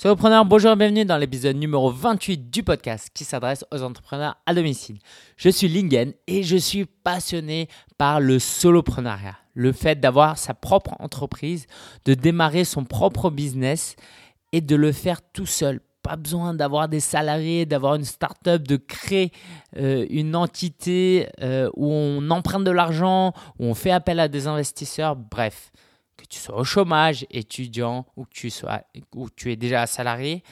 Solopreneur, bonjour et bienvenue dans l'épisode numéro 28 du podcast qui s'adresse aux entrepreneurs à domicile. Je suis Lingen et je suis passionné par le soloprenariat. Le fait d'avoir sa propre entreprise, de démarrer son propre business et de le faire tout seul. Pas besoin d'avoir des salariés, d'avoir une start-up, de créer euh, une entité euh, où on emprunte de l'argent, où on fait appel à des investisseurs, bref tu sois au chômage, étudiant ou tu, es déjà salarié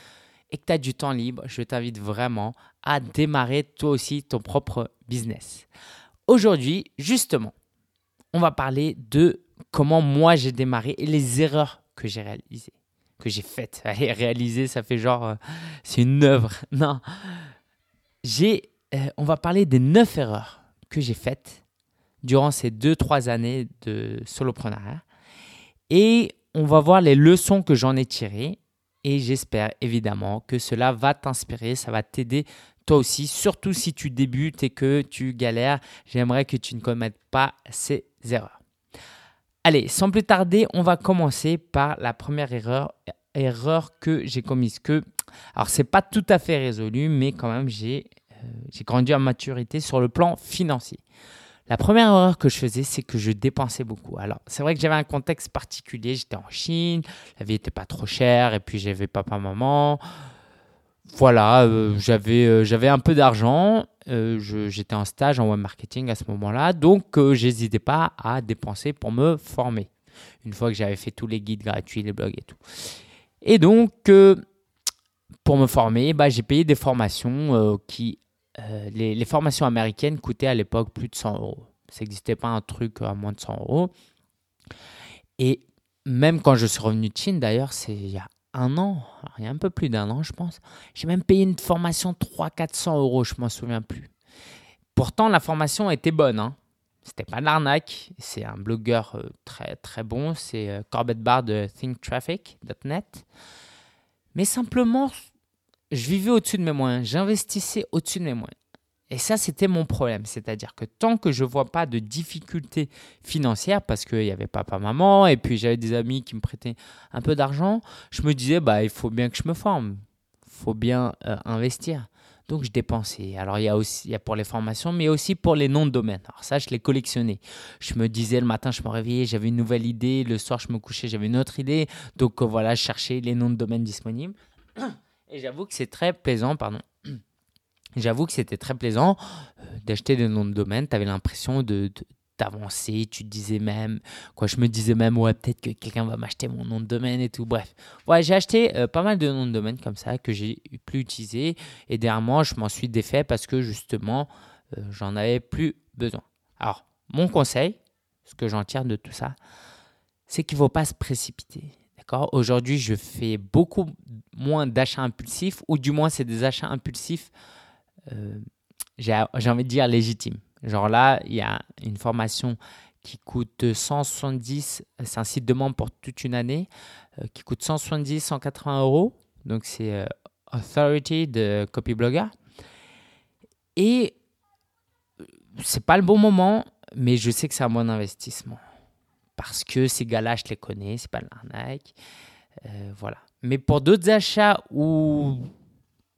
et que tu as du temps libre, je t'invite vraiment à démarrer toi aussi ton propre business. Aujourd'hui, justement, on va parler de comment moi j'ai démarré et les erreurs que j'ai réalisées, que j'ai faites. Réaliser, ça fait genre, euh, c'est une œuvre. Non, j'ai, euh, on va parler des neuf erreurs que j'ai faites durant ces deux, trois années de soloprenariat et on va voir les leçons que j'en ai tirées. Et j'espère évidemment que cela va t'inspirer, ça va t'aider toi aussi, surtout si tu débutes et que tu galères. J'aimerais que tu ne commettes pas ces erreurs. Allez, sans plus tarder, on va commencer par la première erreur, que j'ai commise. Que, alors, c'est pas tout à fait résolu, mais quand même, j'ai euh, grandi en maturité sur le plan financier. La première erreur que je faisais, c'est que je dépensais beaucoup. Alors, c'est vrai que j'avais un contexte particulier. J'étais en Chine, la vie n'était pas trop chère, et puis j'avais papa, maman. Voilà, euh, j'avais, euh, j'avais un peu d'argent. Euh, j'étais en stage en web marketing à ce moment-là, donc j'hésitais pas à dépenser pour me former. Une fois que j'avais fait tous les guides gratuits, les blogs et tout. Et donc, pour me former, bah, j'ai payé des formations qui euh, les, formations américaines coûtaient à l'époque plus de 100 euros. Ça n'existait pas un truc à moins de 100 euros. Et même quand je suis revenu de Chine, d'ailleurs, c'est il y a un an, il y a un peu plus d'un an, je pense, j'ai même payé une formation 300-400 euros, je m'en souviens plus. Pourtant, la formation était bonne. Hein. C'était pas de l'arnaque. C'est un blogueur euh, très très bon. C'est euh, Corbett Barr de thinktraffic.net. Mais simplement, je vivais au-dessus de mes moyens, j'investissais au-dessus de mes moyens. Et ça, c'était mon problème. C'est-à-dire que tant que je ne vois pas de difficultés financières, parce qu'il n'y avait papa, maman, et puis j'avais des amis qui me prêtaient un peu d'argent, je me disais, bah, il faut bien que je me forme. Il faut bien euh, investir. Donc, je dépensais. Alors, il y a aussi y pour les formations, mais aussi pour les noms de domaine. Alors, ça, je les collectionnais. Je me disais, le matin, je me réveillais, j'avais une nouvelle idée. Le soir, je me couchais, j'avais une autre idée. Donc, euh, voilà, je cherchais les noms de domaine disponibles. Et j'avoue que c'est très plaisant, pardon. J'avoue que c'était très plaisant euh, d'acheter des noms de domaine. Tu avais l'impression de, d'avancer. Tu disais même, quoi, je me disais même, ouais, peut-être que quelqu'un va m'acheter mon nom de domaine et tout. Bref, ouais, j'ai acheté euh, pas mal de noms de domaine comme ça que j'ai plus utilisé. Et dernièrement, je m'en suis défait parce que justement, euh, j'en avais plus besoin. Alors, mon conseil, ce que j'en tire de tout ça, c'est qu'il ne faut pas se précipiter. Aujourd'hui, je fais beaucoup moins d'achats impulsifs, ou du moins, c'est des achats impulsifs, euh, j'ai envie de dire légitimes. Genre là, il y a une formation qui coûte 170, c'est un site de membre pour toute une année, euh, qui coûte 170, 180 euros. Donc, c'est euh, Authority de Copyblogger. Et c'est pas le bon moment, mais je sais que c'est un bon investissement parce que ces gars-là, je les connais, c'est pas l'arnaque. Euh, voilà. Mais pour d'autres achats où.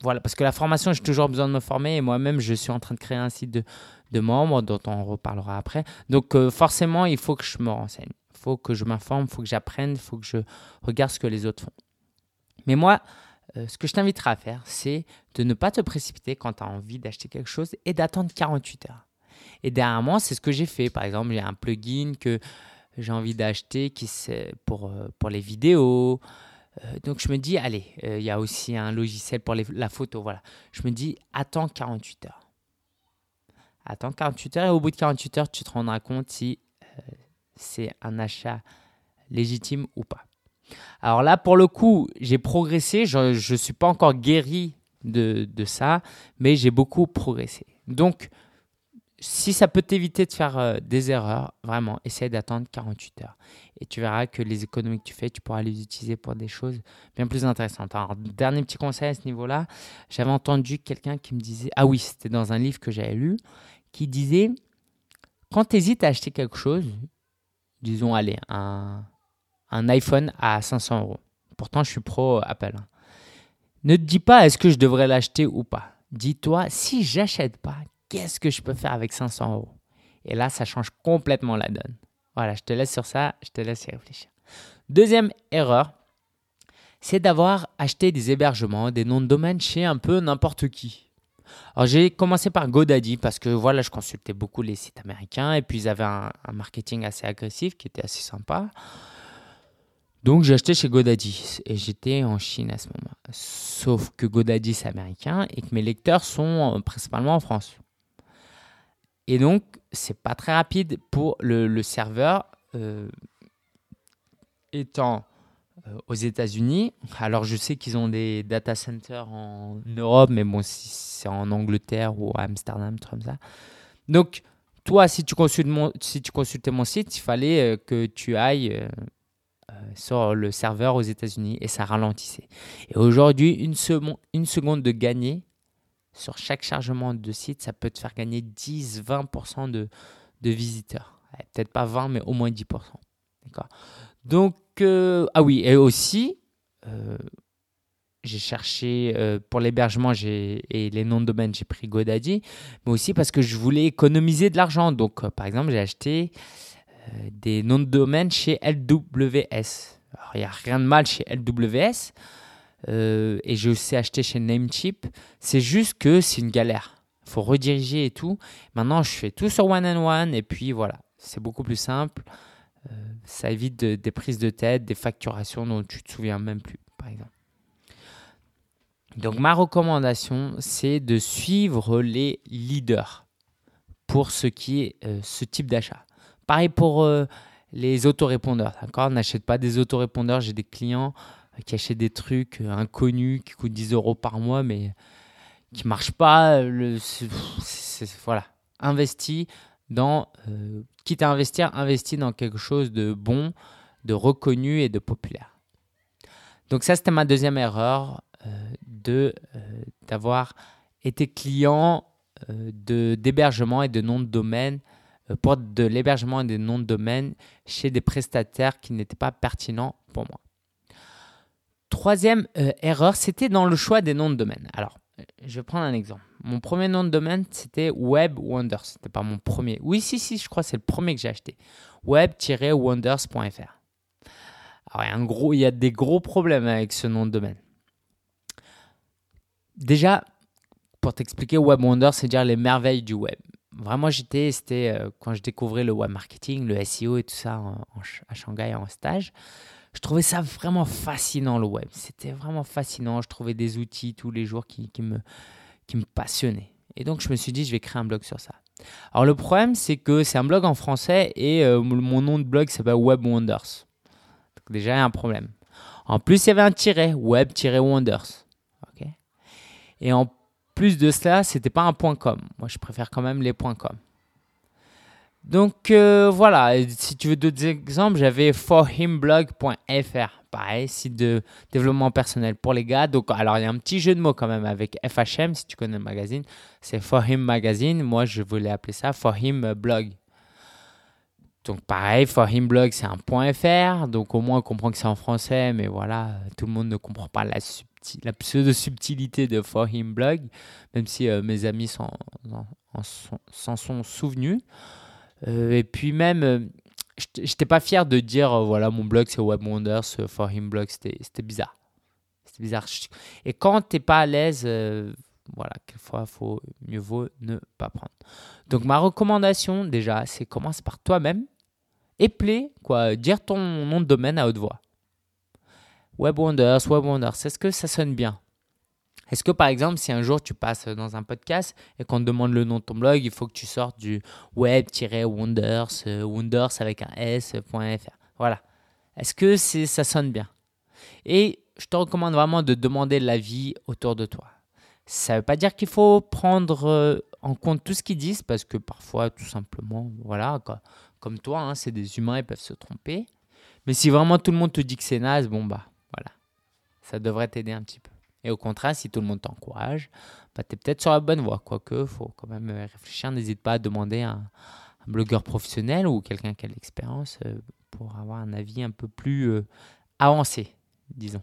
Voilà, parce que la formation, j'ai toujours besoin de me former et moi-même, je suis en train de créer un site de, de membres dont on reparlera après. Donc, euh, forcément, il faut que je me renseigne. Il faut que je m'informe, il faut que j'apprenne, il faut que je regarde ce que les autres font. Mais moi, euh, ce que je t'inviterai à faire, c'est de ne pas te précipiter quand tu as envie d'acheter quelque chose et d'attendre 48 heures. Et derrière moi, c'est ce que j'ai fait. Par exemple, j'ai un plugin que j'ai envie d'acheter qui pour, euh, pour les vidéos. Euh, donc je me dis, allez, euh, il y a aussi un logiciel pour la photo. Voilà. Je me dis, attends 48 heures. Attends 48 heures et au bout de 48 heures, tu te rendras compte si c'est un achat légitime ou pas. Alors là, pour le coup, j'ai progressé. Je ne suis pas encore guéri de, de ça, mais j'ai beaucoup progressé. Donc, si ça peut t'éviter de faire euh, des erreurs, vraiment, essaye d'attendre 48 heures. Et tu verras que les économies que tu fais, tu pourras les utiliser pour des choses bien plus intéressantes. Alors, dernier petit conseil à ce niveau-là, j'avais entendu quelqu'un qui me disait, ah oui, c'était dans un livre que j'avais lu, qui disait, quand tu hésites à acheter quelque chose, disons, allez, un, un iPhone à 500 euros. Pourtant, je suis pro Apple. Hein. Ne te dis pas est-ce que je devrais l'acheter ou pas? Dis-toi, si j'achète pas, qu'est-ce que je peux faire avec 500 euros? Et là, ça change complètement la donne. Voilà, je te laisse sur ça, je te laisse y réfléchir. Deuxième erreur, c'est d'avoir acheté des hébergements, des noms de domaine chez un peu n'importe qui. Alors j'ai commencé par GoDaddy parce que voilà, je consultais beaucoup les sites américains et puis ils avaient un, marketing assez agressif qui était assez sympa. Donc j'ai acheté chez GoDaddy et j'étais en Chine à ce moment. Sauf que GoDaddy c'est américain et que mes lecteurs sont euh, principalement en France. Et donc c'est pas très rapide pour le, serveur euh, étant euh, aux États-Unis. Alors je sais qu'ils ont des data centers en Europe, mais bon, si c'est en Angleterre ou Amsterdam, tout comme ça. Donc toi, si tu, consultais mon site, il fallait euh, que tu ailles sur le serveur aux États-Unis et ça ralentissait. Et aujourd'hui, une, une seconde de gagner sur chaque chargement de site, ça peut te faire gagner 10-20% de, de visiteurs. Peut-être pas 20, mais au moins 10%. D'accord donc, euh, ah oui, et aussi, euh, j'ai cherché euh, pour l'hébergement et les noms de domaine, j'ai pris GoDaddy, mais aussi parce que je voulais économiser de l'argent. Donc, par exemple, j'ai acheté des noms de domaine chez LWS. Alors, il n'y a rien de mal chez LWS. Et j'ai aussi acheté chez Namecheap. C'est juste que c'est une galère. Il faut rediriger et tout. Maintenant, je fais tout sur One and One et puis voilà, c'est beaucoup plus simple. Euh, ça évite des prises de tête, des facturations dont tu te souviens même plus, par exemple. Donc ma recommandation, c'est de suivre les leaders pour ce qui est euh, ce type d'achat. Pareil pour euh, les autorépondeurs, d'accord? N'achète pas des autorépondeurs. J'ai des clients qui des trucs inconnus qui coûtent 10 euros par mois, mais qui marchent pas. Le, voilà, investis dans, euh, quitte à investir, investis dans quelque chose de bon, de reconnu et de populaire. Donc ça, c'était ma deuxième erreur euh, de euh, d'avoir été client de d'hébergement et de nom de domaine pour de l'hébergement et des noms de domaine chez des prestataires qui n'étaient pas pertinents pour moi. Troisième erreur, c'était dans le choix des noms de domaine. Alors, je vais prendre un exemple. Mon premier nom de domaine, c'était Web Wonders. C'était pas mon premier. Oui, si, si, je crois que c'est le premier que j'ai acheté. Web-wonders.fr. Alors, gros, il y a des gros problèmes avec ce nom de domaine. Déjà, pour t'expliquer, Web Wonders, c'est dire les merveilles du web. Vraiment, j'étais, c'était euh, quand je découvrais le web marketing, le SEO et tout ça à Shanghai en stage je trouvais ça vraiment fascinant le web. C'était vraiment fascinant. Je trouvais des outils tous les jours qui, me, qui me passionnaient. Et donc je me suis dit, je vais créer un blog sur ça. Alors le problème, c'est que c'est un blog en français et euh, mon nom de blog s'appelle Web Wonders. Déjà, il y a un problème. En plus, il y avait un tiret, web-wonders. et en plus de cela, c'était pas un point .com. Moi, je préfère quand même les .com. Donc euh, voilà, si tu veux d'autres exemples, j'avais forhimblog.fr, pareil, site de développement personnel pour les gars. Donc alors il y a un petit jeu de mots quand même avec FHM, si tu connais le magazine, c'est For Him Magazine. Moi je voulais appeler ça For Him Blog. Donc pareil, For Him Blog c'est un .fr, donc au moins on comprend que c'est en français, mais voilà, tout le monde ne comprend pas la, pseudo-subtilité de For Him Blog, même si euh, mes amis s'en sont souvenus. Euh, et puis même, euh, j'étais pas fier de dire, euh, voilà, mon blog c'est Web Wonders, For Him Blog, c'était bizarre. C'était bizarre. Et quand t'es pas à l'aise, voilà, quelquefois, faut, mieux vaut ne pas prendre. Donc ma recommandation déjà, c'est commence par toi-même et plaît, quoi, dire ton nom de domaine à haute voix. Web Wonders, Web Wonders, est-ce que ça sonne bien? Est-ce que par exemple, si un jour tu passes dans un podcast et qu'on te demande le nom de ton blog, il faut que tu sortes du web-wonders, euh, wonders avec un s.fr. Voilà. Est-ce que ça sonne bien? Et je te recommande vraiment de demander l'avis autour de toi. Ça ne veut pas dire qu'il faut prendre euh, en compte tout ce qu'ils disent parce que parfois, tout simplement, voilà, comme toi, hein, c'est des humains, ils peuvent se tromper. Mais si vraiment tout le monde te dit que c'est naze, bon bah voilà, ça devrait t'aider un petit peu. Et au contraire, si tout le monde t'encourage, bah, tu es peut-être sur la bonne voie. Quoique, il faut quand même euh, réfléchir. N'hésite pas à demander à un, blogueur professionnel ou quelqu'un qui a de l'expérience euh, pour avoir un avis un peu plus euh, avancé, disons.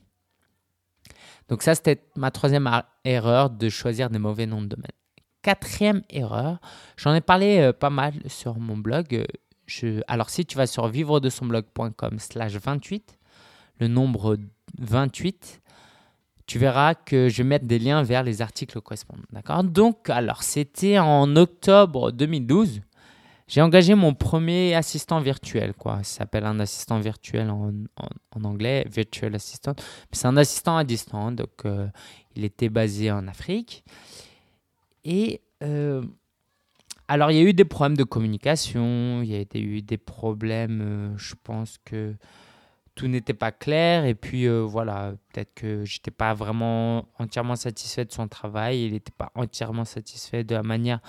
Donc ça, c'était ma troisième erreur de choisir des mauvais noms de domaine. Quatrième erreur, j'en ai parlé pas mal sur mon blog. Alors si tu vas sur vivre de son blog.com slash 28, le nombre 28, tu verras que je vais mettre des liens vers les articles correspondants. D'accord? Donc, alors, c'était en octobre 2012. J'ai engagé mon premier assistant virtuel, quoi. Ça s'appelle un assistant virtuel en, anglais, virtual assistant. C'est un assistant à distance, donc euh, il était basé en Afrique. Et euh, alors, il y a eu des problèmes de communication, il y a eu des problèmes, euh, je pense que tout n'était pas clair. Et puis voilà, peut-être que j'étais pas vraiment entièrement satisfait de son travail, il n'était pas entièrement satisfait de la manière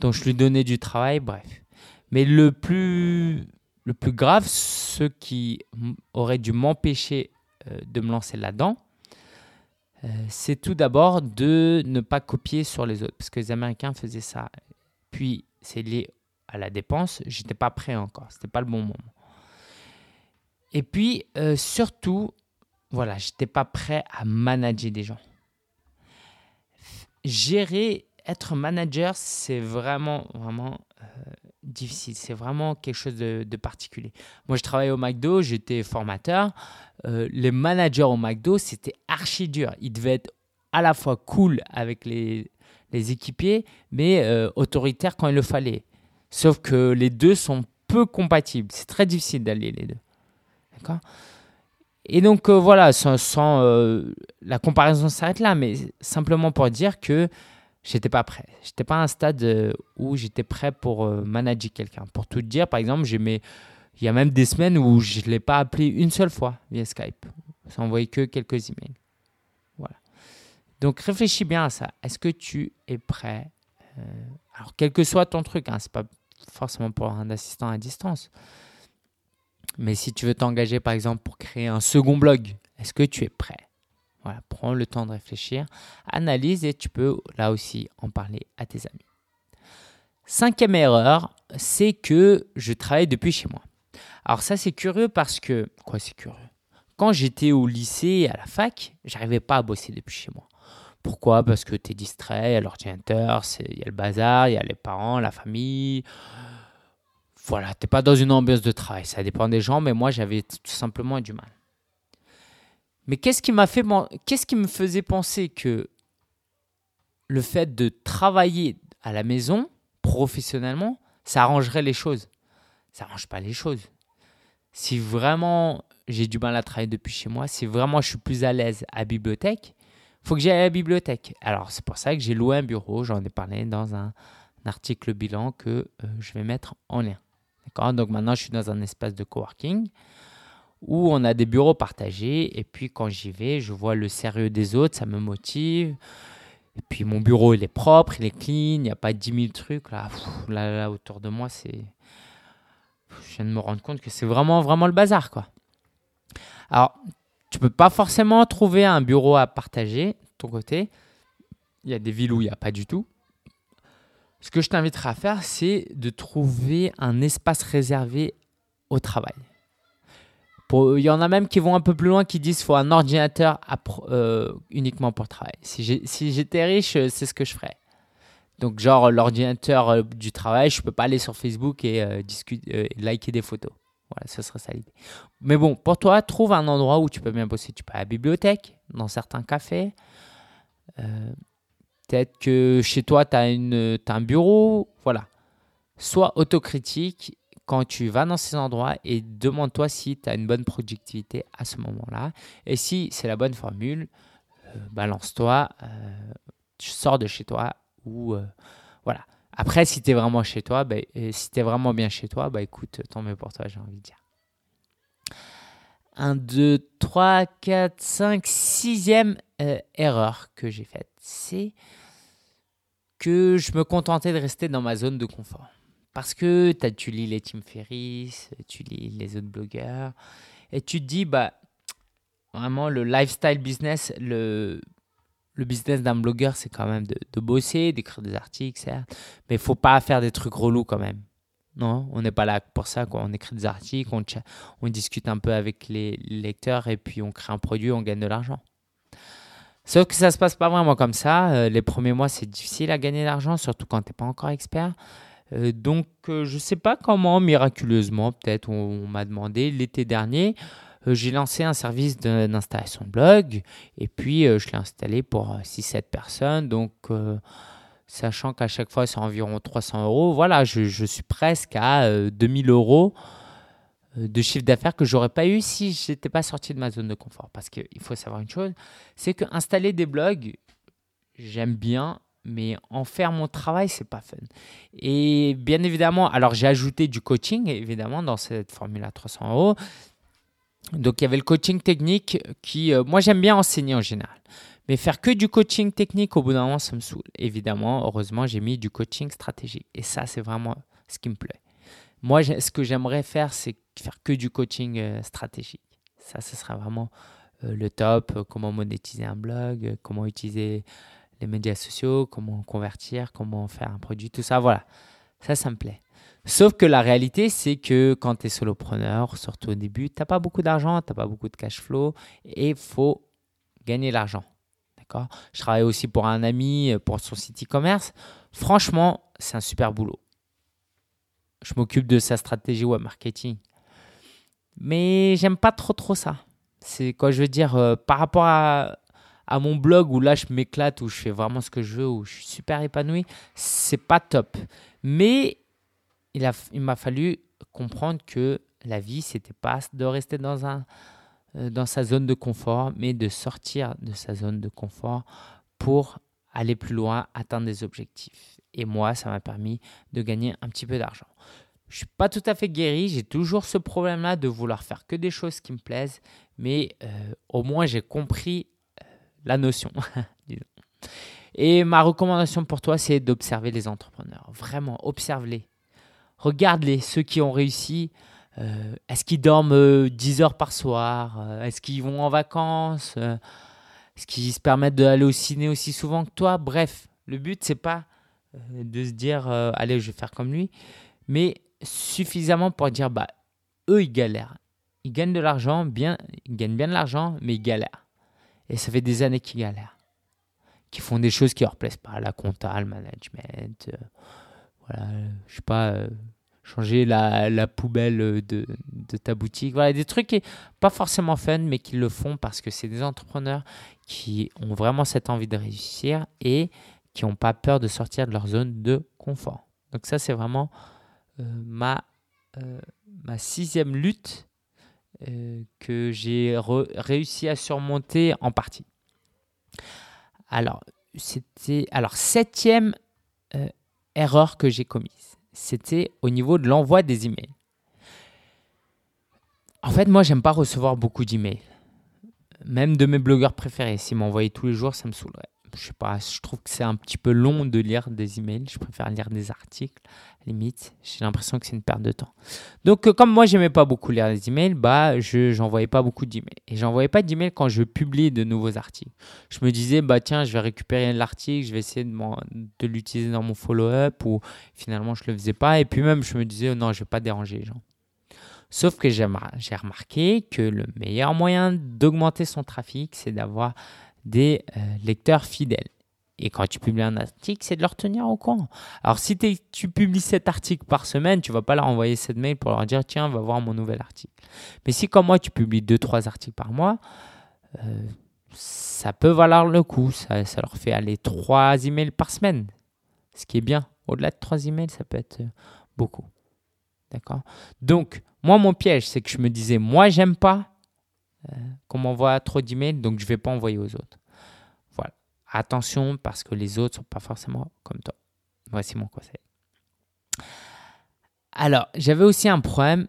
dont je lui donnais du travail, bref. Mais le plus, le plus grave, ce qui aurait dû m'empêcher euh, de me lancer là-dedans, euh, c'est tout d'abord de ne pas copier sur les autres, parce que les Américains faisaient ça. Puis, c'est lié à la dépense, j'étais pas prêt encore, c'était pas le bon moment. Et puis, euh, surtout, voilà, j'étais pas prêt à manager des gens. Gérer être manager, c'est vraiment, vraiment euh, difficile. C'est vraiment quelque chose de, particulier. Moi, je travaillais au McDo, j'étais formateur. Euh, les managers au McDo, c'était archi dur. Ils devaient être à la fois cool avec les, les équipiers, mais euh, autoritaires quand il le fallait. Sauf que les deux sont peu compatibles. C'est très difficile d'allier les deux. Et donc voilà, sans, sans la comparaison s'arrête là, mais simplement pour dire que j'étais pas prêt. J'étais pas à un stade euh, où j'étais prêt pour euh, manager quelqu'un. Pour tout dire, par exemple, il y a même des semaines où je ne l'ai pas appelé une seule fois via Skype. J'ai envoyé que quelques emails. Voilà. Donc réfléchis bien à ça. Est-ce que tu es prêt euh, Alors quel que soit ton truc, hein, c'est pas forcément pour un assistant à distance. Mais si tu veux t'engager par exemple pour créer un second blog, est-ce que tu es prêt? Voilà, prends le temps de réfléchir, analyse et tu peux là aussi en parler à tes amis. Cinquième erreur, c'est que je travaille depuis chez moi. Alors ça c'est curieux parce que... Quoi c'est curieux? Quand j'étais au lycée à la fac, j'arrivais pas à bosser depuis chez moi. Pourquoi? Parce que tu es distrait, il y a l'ordinateur, il y a le bazar, il y a les parents, la famille. Voilà, tu n'es pas dans une ambiance de travail. Ça dépend des gens, mais moi j'avais tout simplement du mal. Mais qu'est-ce qui m'a fait, qu'est-ce qui me faisait penser que le fait de travailler à la maison professionnellement, ça arrangerait les choses? Ça arrange pas les choses. Si vraiment j'ai du mal à travailler depuis chez moi, si vraiment je suis plus à l'aise à la bibliothèque, faut que j'aille à la bibliothèque. Alors c'est pour ça que j'ai loué un bureau. J'en ai parlé dans un, article bilan que euh, je vais mettre en lien. D'accord? Donc maintenant je suis dans un espace de coworking où on a des bureaux partagés. Et puis quand j'y vais, je vois le sérieux des autres, ça me motive. Et puis mon bureau, il est propre, il est clean, il n'y a pas 10 000 trucs. Là, là, là, autour de moi, c'est... Je viens de me rendre compte que c'est vraiment, vraiment le bazar, quoi. Alors, tu peux pas forcément trouver un bureau à partager de ton côté. Il y a des villes où il n'y a pas du tout. Ce que je t'inviterai à faire, c'est de trouver un espace réservé au travail il y en a même qui vont un peu plus loin, qui disent qu'il faut un ordinateur euh, uniquement pour travailler. Si j'étais riche, euh, c'est ce que je ferais. Donc, genre, l'ordinateur euh, du travail, je ne peux pas aller sur Facebook et, liker des photos. Voilà, ce serait ça l'idée. Mais bon, pour toi, trouve un endroit où tu peux bien bosser. Tu peux à la bibliothèque, dans certains cafés. Peut-être que chez toi, tu as, un bureau. Voilà. Sois autocritique quand tu vas dans ces endroits et demande-toi si tu as une bonne productivité à ce moment-là. Et si c'est la bonne formule, euh, balance-toi, euh, sors de chez toi ou euh, voilà. Après, si tu vraiment chez toi, bah, si tu es vraiment bien chez toi, bah écoute, tant mieux pour toi, j'ai envie de dire. 1, 2, 3, 4, 5, sixième erreur que j'ai faite, c'est que je me contentais de rester dans ma zone de confort. Parce que tu lis les Tim Ferriss, tu lis les autres blogueurs, et tu te dis, bah, vraiment, le lifestyle business, le, le business d'un blogueur, c'est quand même de, de bosser, d'écrire des articles, certes, mais il faut pas faire des trucs relous quand même. Non, on n'est pas là pour ça. On écrit des articles, on, on discute un peu avec les lecteurs et puis on crée un produit, on gagne de l'argent. Sauf que ça se passe pas vraiment comme ça. Euh, les premiers mois, c'est difficile à gagner de l'argent, surtout quand tu n'es pas encore expert. Euh, donc, euh, je ne sais pas comment, miraculeusement, peut-être, on, m'a demandé l'été dernier. j'ai lancé un service d'installation de blog et puis je l'ai installé pour 6-7 personnes. Donc, sachant qu'à chaque fois, c'est environ 300 euros, voilà, je, suis presque à 2000 euros euh, de chiffre d'affaires que j'aurais pas eu si je n'étais pas sorti de ma zone de confort. Parce qu'il faut savoir une chose, c'est que installer des blogs, j'aime bien, mais en faire mon travail, c'est pas fun. Et bien évidemment, alors j'ai ajouté du coaching, évidemment, dans cette formule à 300 euros. Donc il y avait le coaching technique qui, euh, moi j'aime bien enseigner en général. Mais faire que du coaching technique, au bout d'un moment, ça me saoule. Évidemment, heureusement, j'ai mis du coaching stratégique. Et ça, c'est vraiment ce qui me plaît. Moi, ce que j'aimerais faire, c'est faire que du coaching euh, stratégique. Ça, ce sera vraiment euh, le top. Comment monétiser un blog, comment utiliser les médias sociaux, comment convertir, comment faire un produit, tout ça. Voilà. Ça, ça me plaît. Sauf que la réalité, c'est que quand tu es solopreneur, surtout au début, tu n'as pas beaucoup d'argent, tu n'as pas beaucoup de cash flow et il faut gagner l'argent. Je travaille aussi pour un ami pour son site e-commerce. Franchement, c'est un super boulot je m'occupe de sa stratégie web marketing. Mais j'aime pas trop trop ça. C'est quoi je veux dire euh, par rapport à, mon blog où là je m'éclate, où je fais vraiment ce que je veux, où je suis super épanoui, c'est pas top. Mais il, a, il m'a fallu comprendre que la vie, c'était pas de rester dans, un, euh, dans sa zone de confort, mais de sortir de sa zone de confort pour aller plus loin, atteindre des objectifs. Et moi, ça m'a permis de gagner un petit peu d'argent. Je suis pas tout à fait guéri, j'ai toujours ce problème-là de vouloir faire que des choses qui me plaisent, mais euh, au moins j'ai compris euh, la notion. Et ma recommandation pour toi, c'est d'observer les entrepreneurs. Vraiment, observe-les. Regarde-les, ceux qui ont réussi. Euh, est-ce qu'ils dorment 10 heures par soir Est-ce qu'ils vont en vacances Est-ce qu'ils se permettent d'aller au ciné aussi souvent que toi? Bref, le but, c'est pas de se dire, allez, je vais faire comme lui, mais suffisamment pour dire bah eux ils galèrent. Ils gagnent de l'argent, bien, ils gagnent bien de l'argent, mais ils galèrent. Et ça fait des années qu'ils galèrent. Qui font des choses qui leur plaisent pas, la compta, le management, euh, voilà, je sais pas, euh, changer la, poubelle de, ta boutique. Voilà, des trucs qui pas forcément fun, mais qui le font parce que c'est des entrepreneurs qui ont vraiment cette envie de réussir et qui n'ont pas peur de sortir de leur zone de confort. Donc ça, c'est vraiment euh, ma, euh, ma sixième lutte euh, que j'ai réussi à surmonter en partie. Alors, c'était. Alors, septième erreur que j'ai commise, c'était au niveau de l'envoi des emails. En fait, moi, j'aime pas recevoir beaucoup d'emails. Même de mes blogueurs préférés. S'ils m'envoyaient tous les jours, ça me saoulerait je sais pas, je trouve que c'est un petit peu long de lire des emails. Je préfère lire des articles. limite, j'ai l'impression que c'est une perte de temps. Donc, euh, comme moi, j'aimais pas beaucoup lire les emails, bah, je n'envoyais pas beaucoup d'emails. Et j'envoyais pas d'emails quand je publie de nouveaux articles. Je me disais, bah tiens, je vais récupérer l'article, je vais essayer de, de l'utiliser dans mon follow-up, ou finalement, je le faisais pas. Et puis même, je me disais, oh non, je vais pas déranger les gens. Sauf que j'ai remarqué que le meilleur moyen d'augmenter son trafic, c'est d'avoir des euh, lecteurs fidèles. Et quand tu publies un article, c'est de leur tenir au courant. Alors, si tu publies cet article par semaine, tu vas pas leur envoyer cette mail pour leur dire tiens, va voir mon nouvel article. Mais si, comme moi, tu publies 2-3 articles par mois, euh, ça peut valoir le coup. Ça, ça, leur fait aller 3 emails par semaine. Ce qui est bien. Au-delà de 3 emails, ça peut être euh, beaucoup. D'accord? Donc, moi, mon piège, c'est que je me disais moi, j'aime pas qu'on m'envoie trop d'emails, donc je ne vais pas envoyer aux autres. Voilà. Attention parce que les autres ne sont pas forcément comme toi. Voici mon conseil. Alors, j'avais aussi un problème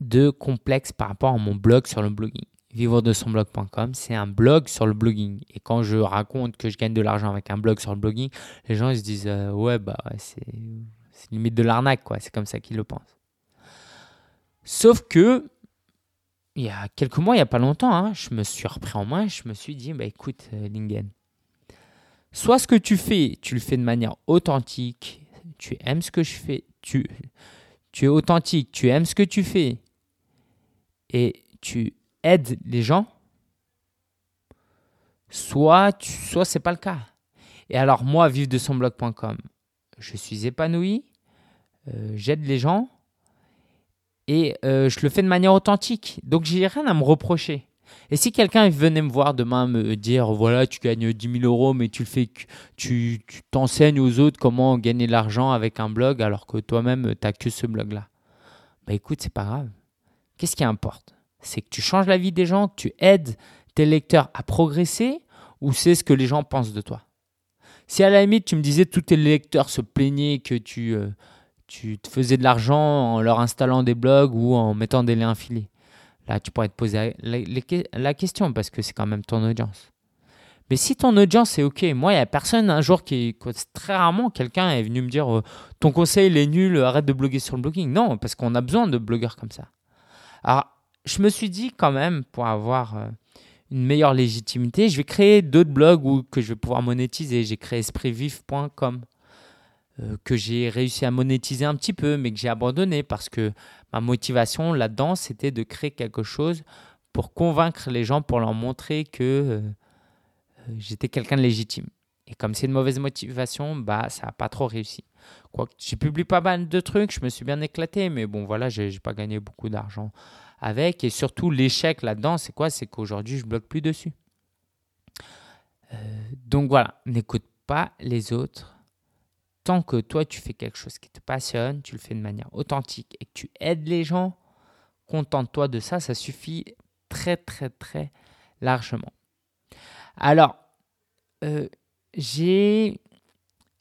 de complexe par rapport à mon blog sur le blogging. Vivre de son blog.com, c'est un blog sur le blogging. Et quand je raconte que je gagne de l'argent avec un blog sur le blogging, les gens ils se disent euh, ouais bah c'est limite de l'arnaque quoi. C'est comme ça qu'ils le pensent. Sauf que il y a quelques mois, il n'y a pas longtemps, hein, je me suis repris en main, je me suis dit, bah, écoute, euh, Lingen, soit ce que tu fais, tu le fais de manière authentique, tu aimes ce que je fais, tu, tu es authentique, tu aimes ce que tu fais, et tu aides les gens, soit, tu, soit c'est pas le cas. Et alors moi, vivre de son blog.com, je suis épanoui, euh, j'aide les gens et euh, je le fais de manière authentique. Donc j'ai rien à me reprocher. Et si quelqu'un venait me voir demain me dire voilà tu gagnes 10 000 euros mais tu le fais tu t'enseignes aux autres comment gagner de l'argent avec un blog alors que toi-même tu n'as que ce blog là. Bah écoute c'est pas grave. Qu'est-ce qui importe? C'est que tu changes la vie des gens, que tu aides tes lecteurs à progresser ou c'est ce que les gens pensent de toi? Si à la limite tu me disais tous tes lecteurs se plaignaient que tu euh, tu te faisais de l'argent en leur installant des blogs ou en mettant des liens affiliés. Là, tu pourrais te poser la, question parce que c'est quand même ton audience. Mais si ton audience est OK, moi, il n'y a personne un jour qui. Très rarement, quelqu'un est venu me dire euh, Ton conseil, il est nul, arrête de bloguer sur le blogging. Non, parce qu'on a besoin de blogueurs comme ça. Alors, je me suis dit quand même, pour avoir euh, une meilleure légitimité, je vais créer d'autres blogs où, que je vais pouvoir monétiser. J'ai créé espritvif.com. Euh, que j'ai réussi à monétiser un petit peu, mais que j'ai abandonné parce que ma motivation là-dedans, c'était de créer quelque chose pour convaincre les gens, pour leur montrer que euh, euh, j'étais quelqu'un de légitime. Et comme c'est une mauvaise motivation, bah ça n'a pas trop réussi. Quoi, j'ai publié pas mal de trucs, je me suis bien éclaté, mais bon voilà, j'ai, n'ai pas gagné beaucoup d'argent avec. Et surtout l'échec là-dedans, c'est quoi? C'est qu'aujourd'hui je bloque plus dessus. donc voilà, n'écoute pas les autres que toi, tu fais quelque chose qui te passionne, tu le fais de manière authentique et que tu aides les gens, contente-toi de ça, ça suffit très, très, très largement. Alors, euh, j'ai...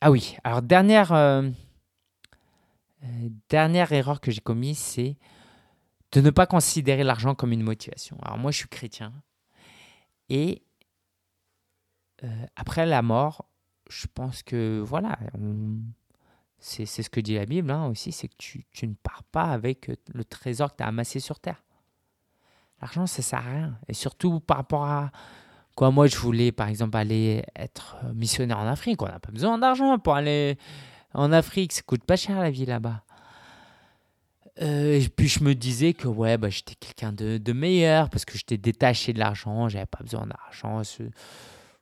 Ah oui, alors dernière, euh, euh, dernière erreur que j'ai commise, c'est de ne pas considérer l'argent comme une motivation. Alors moi, je suis chrétien. Et après la mort, je pense que voilà, c'est ce que dit la Bible hein, aussi, c'est que tu, tu, ne pars pas avec le trésor que tu as amassé sur terre. L'argent, ça sert à rien. Et surtout par rapport à quoi moi, je voulais par exemple aller être missionnaire en Afrique. On n'a pas besoin d'argent pour aller en Afrique, ça coûte pas cher la vie là-bas. Euh, et puis je me disais que ouais, bah, j'étais quelqu'un de, de, meilleur parce que j'étais détaché de l'argent, j'avais pas besoin d'argent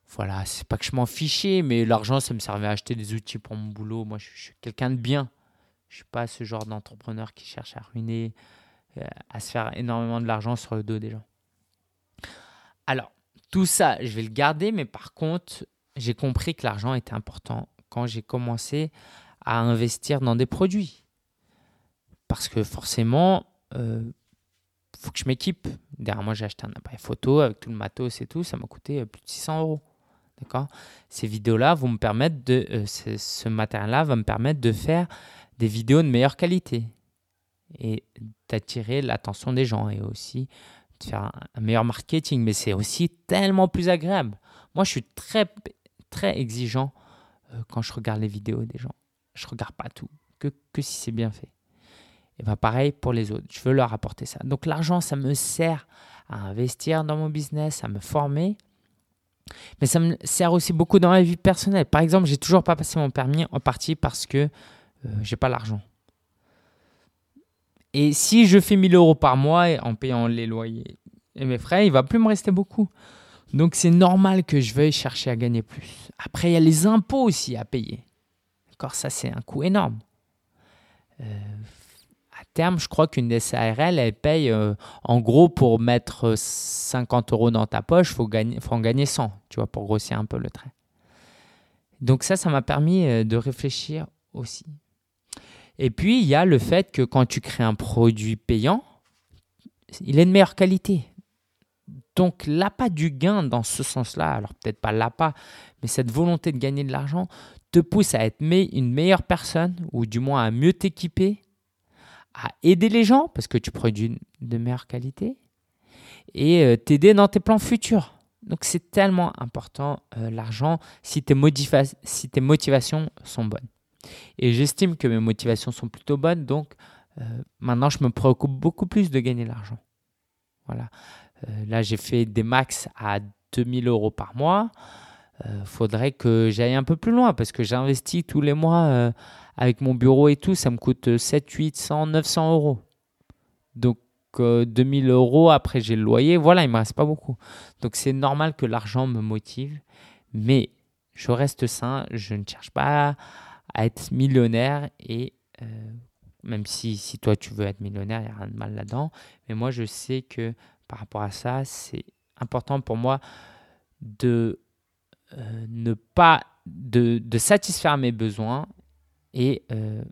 voilà, c'est pas que je m'en fichais, mais l'argent, ça me servait à acheter des outils pour mon boulot. Moi, je, suis quelqu'un de bien. Je suis pas ce genre d'entrepreneur qui cherche à ruiner, euh, à se faire énormément de l'argent sur le dos des gens. Alors, tout ça, je vais le garder, mais par contre, j'ai compris que l'argent était important quand j'ai commencé à investir dans des produits. Parce que forcément, il euh, faut que je m'équipe. Derrière moi, j'ai acheté un appareil photo avec tout le matos et tout. Ça m'a coûté euh, plus de 600 euros. D'accord? Ces vidéos-là vont me permettre de. Euh, ce, matériel-là va me permettre de faire des vidéos de meilleure qualité et d'attirer l'attention des gens et aussi de faire un, meilleur marketing. Mais c'est aussi tellement plus agréable. Moi, je suis très, très exigeant euh, quand je regarde les vidéos des gens. Je regarde pas tout, que, que si c'est bien fait. Et bien pareil pour les autres, je veux leur apporter ça. Donc l'argent, ça me sert à investir dans mon business, à me former, mais ça me sert aussi beaucoup dans ma vie personnelle. Par exemple, j'ai toujours pas passé mon permis en partie parce que euh, j'ai pas l'argent. Et si je fais 1000 euros par mois en payant les loyers et mes frais, il va plus me rester beaucoup. Donc c'est normal que je veuille chercher à gagner plus. Après, il y a les impôts aussi à payer. D'accord Ça, c'est un coût énorme. Euh, je crois qu'une SARL, elle paye euh, en gros pour mettre 50 euros dans ta poche, il faut, faut en gagner 100, tu vois, pour grossir un peu le trait. Donc ça, ça m'a permis euh, de réfléchir aussi. Et puis, il y a le fait que quand tu crées un produit payant, il est de meilleure qualité. Donc l'appât du gain dans ce sens-là, alors peut-être pas l'appât, mais cette volonté de gagner de l'argent te pousse à être une meilleure personne, ou du moins à mieux t'équiper, à aider les gens parce que tu produis de meilleure qualité et euh, t'aider dans tes plans futurs. Donc c'est tellement important euh, l'argent si tes, si tes motivations sont bonnes. Et j'estime que mes motivations sont plutôt bonnes, donc euh, maintenant je me préoccupe beaucoup plus de gagner l'argent. Voilà. là j'ai fait des max à 2000 euros par mois. Faudrait que j'aille un peu plus loin parce que j'investis tous les mois avec mon bureau et tout, ça me coûte 7, 800, 900 euros. Donc 2000 euros, après j'ai le loyer, voilà, il me reste pas beaucoup. Donc c'est normal que l'argent me motive, mais je reste sain, je ne cherche pas à être millionnaire et euh, même si, si toi tu veux être millionnaire, il n'y a rien de mal là-dedans, mais moi je sais que par rapport à ça, c'est important pour moi de euh, ne pas de, de, satisfaire mes besoins et euh,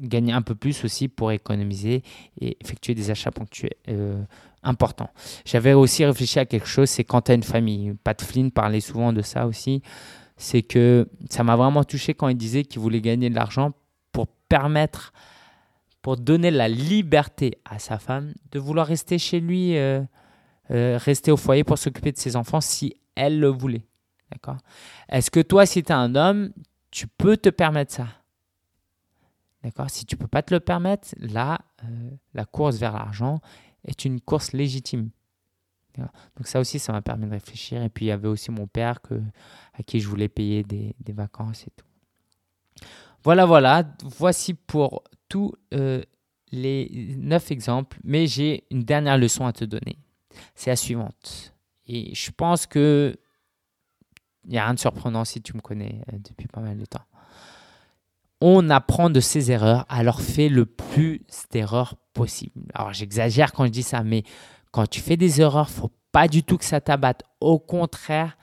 gagner un peu plus aussi pour économiser et effectuer des achats ponctuels euh, importants. J'avais aussi réfléchi à quelque chose, c'est quand tu as une famille. Pat Flynn parlait souvent de ça aussi. C'est que ça m'a vraiment touché quand il disait qu'il voulait gagner de l'argent pour permettre, pour donner la liberté à sa femme de vouloir rester chez lui, euh, rester au foyer pour s'occuper de ses enfants si elle le voulait. D'accord? Est-ce que toi, si tu es un homme, tu peux te permettre ça? D'accord? Si tu ne peux pas te le permettre, là, euh, la course vers l'argent est une course légitime. Donc ça aussi, ça m'a permis de réfléchir. Et puis il y avait aussi mon père que, à qui je voulais payer des, vacances et tout. Voilà, voilà. Voici pour tous euh, les neuf exemples. Mais j'ai une dernière leçon à te donner. C'est la suivante. Et je pense que il n'y a rien de surprenant si tu me connais euh, depuis pas mal de temps on apprend de ses erreurs, alors fais le plus d'erreurs possible. Alors j'exagère quand je dis ça, mais quand tu fais des erreurs, faut pas du tout que ça t'abatte. Au contraire,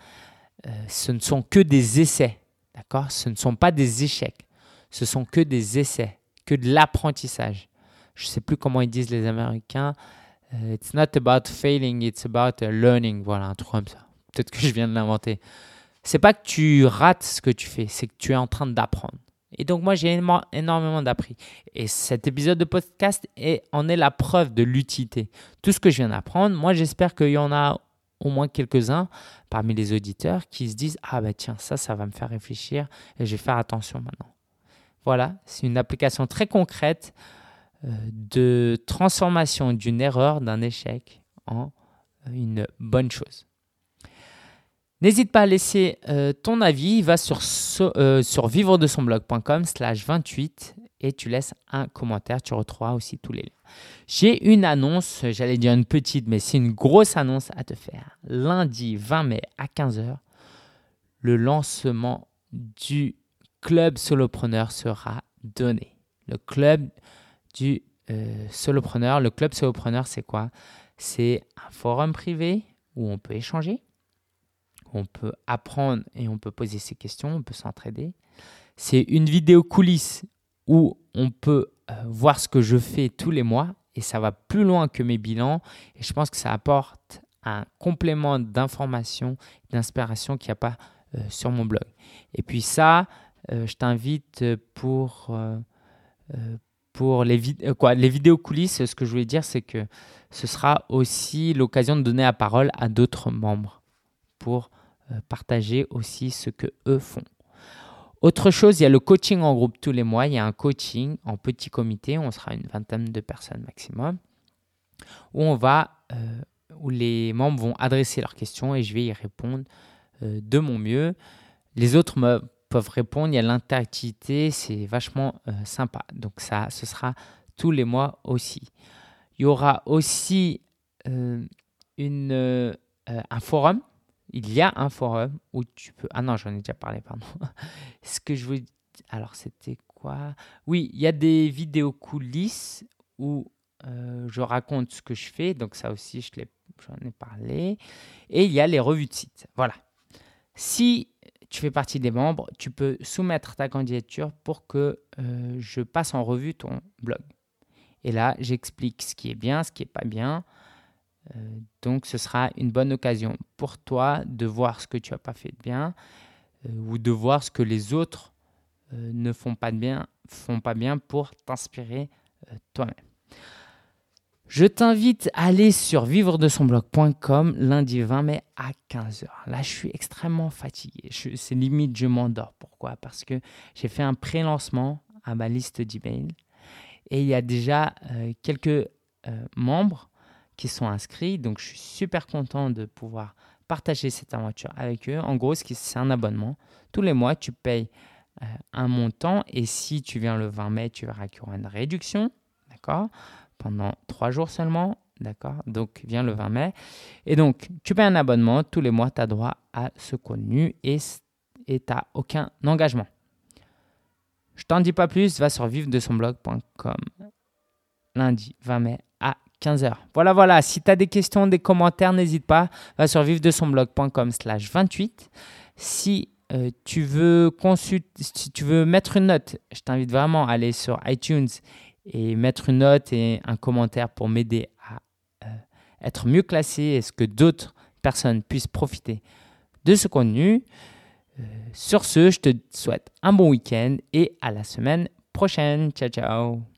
euh, ce ne sont que des essais, d'accord? Ce ne sont pas des échecs, ce sont que des essais, que de l'apprentissage. Je sais plus comment ils disent les Américains. Euh, it's not about failing, it's about uh, learning. Voilà, un truc comme ça. Peut-être que je viens de l'inventer. C'est pas que tu rates ce que tu fais, c'est que tu es en train d'apprendre. Et donc moi, j'ai énormément d'appris. Et cet épisode de podcast en est la preuve de l'utilité. Tout ce que je viens d'apprendre, moi, j'espère qu'il y en a au moins quelques-uns parmi les auditeurs qui se disent Ah ben tiens, ça, ça va me faire réfléchir et je vais faire attention maintenant. Voilà, c'est une application très concrète euh, de transformation d'une erreur, d'un échec en une bonne chose. N'hésite pas à laisser euh, ton avis. Va sur, euh, vivre de son blog.com slash 28 et tu laisses un commentaire. Tu retrouveras aussi tous les liens. J'ai une annonce, j'allais dire une petite, mais c'est une grosse annonce à te faire. Lundi 20 mai à 15h, le lancement du club solopreneur sera donné. Le club du euh, solopreneur. Le club solopreneur, c'est quoi? C'est un forum privé où on peut échanger on peut apprendre et on peut poser ses questions, on peut s'entraider. C'est une vidéo coulisse où on peut euh, voir ce que je fais tous les mois et ça va plus loin que mes bilans et je pense que ça apporte un complément d'information, d'inspiration qu'il n'y a pas euh, sur mon blog. Et puis ça, euh, je t'invite pour, pour les, quoi, les vidéos coulisses, ce que je voulais dire, c'est que ce sera aussi l'occasion de donner la parole à d'autres membres pour partager aussi ce que eux font. Autre chose, il y a le coaching en groupe tous les mois. Il y a un coaching en petit comité. On sera une vingtaine de personnes maximum. Où on va, euh, où les membres vont adresser leurs questions et je vais y répondre euh, de mon mieux. Les autres peuvent répondre. Il y a l'interactivité, c'est vachement sympa. Donc ça, ce sera tous les mois aussi. Il y aura aussi une, un forum il y a un forum où tu peux. Ah non, j'en ai déjà parlé, pardon. Ce que je voulais. Alors, c'était quoi? Oui, il y a des vidéos coulisses où euh, je raconte ce que je fais. Donc, ça aussi, je j'en ai parlé. Et il y a les revues de site. Voilà. Si tu fais partie des membres, tu peux soumettre ta candidature pour que euh, je passe en revue ton blog. Et là, j'explique ce qui est bien, ce qui n'est pas bien. Euh, donc ce sera une bonne occasion pour toi de voir ce que tu n'as pas fait de bien euh, ou de voir ce que les autres euh, ne font pas, de bien, font pas bien pour t'inspirer toi-même. Je t'invite à aller sur vivre de son blog.com lundi 20 mai à 15h. Là, je suis extrêmement fatigué. C'est limite, je m'endors. Pourquoi? Parce que j'ai fait un pré-lancement à ma liste d'emails et il y a déjà quelques membres qui sont inscrits. Donc, je suis super content de pouvoir partager cette aventure avec eux. En gros, c'est un abonnement. Tous les mois, tu payes euh, un montant et si tu viens le 20 mai, tu verras qu'il y aura une réduction, d'accord? Pendant trois jours seulement. D'accord? Donc, viens le 20 mai. Et donc, tu payes un abonnement. Tous les mois, tu as droit à ce contenu et tu n'as aucun engagement. Je t'en dis pas plus, va sur vivre de son lundi 20 mai 15h. Voilà, voilà. Si tu as des questions, des commentaires, n'hésite pas. Va sur vivre de son blog.com slash 28. Si euh, tu veux consulter, si tu veux mettre une note, je t'invite vraiment à aller sur iTunes et mettre une note et un commentaire pour m'aider à euh, être mieux classé et ce que d'autres personnes puissent profiter de ce contenu. Euh, sur ce, je te souhaite un bon week-end et à la semaine prochaine. Ciao, ciao.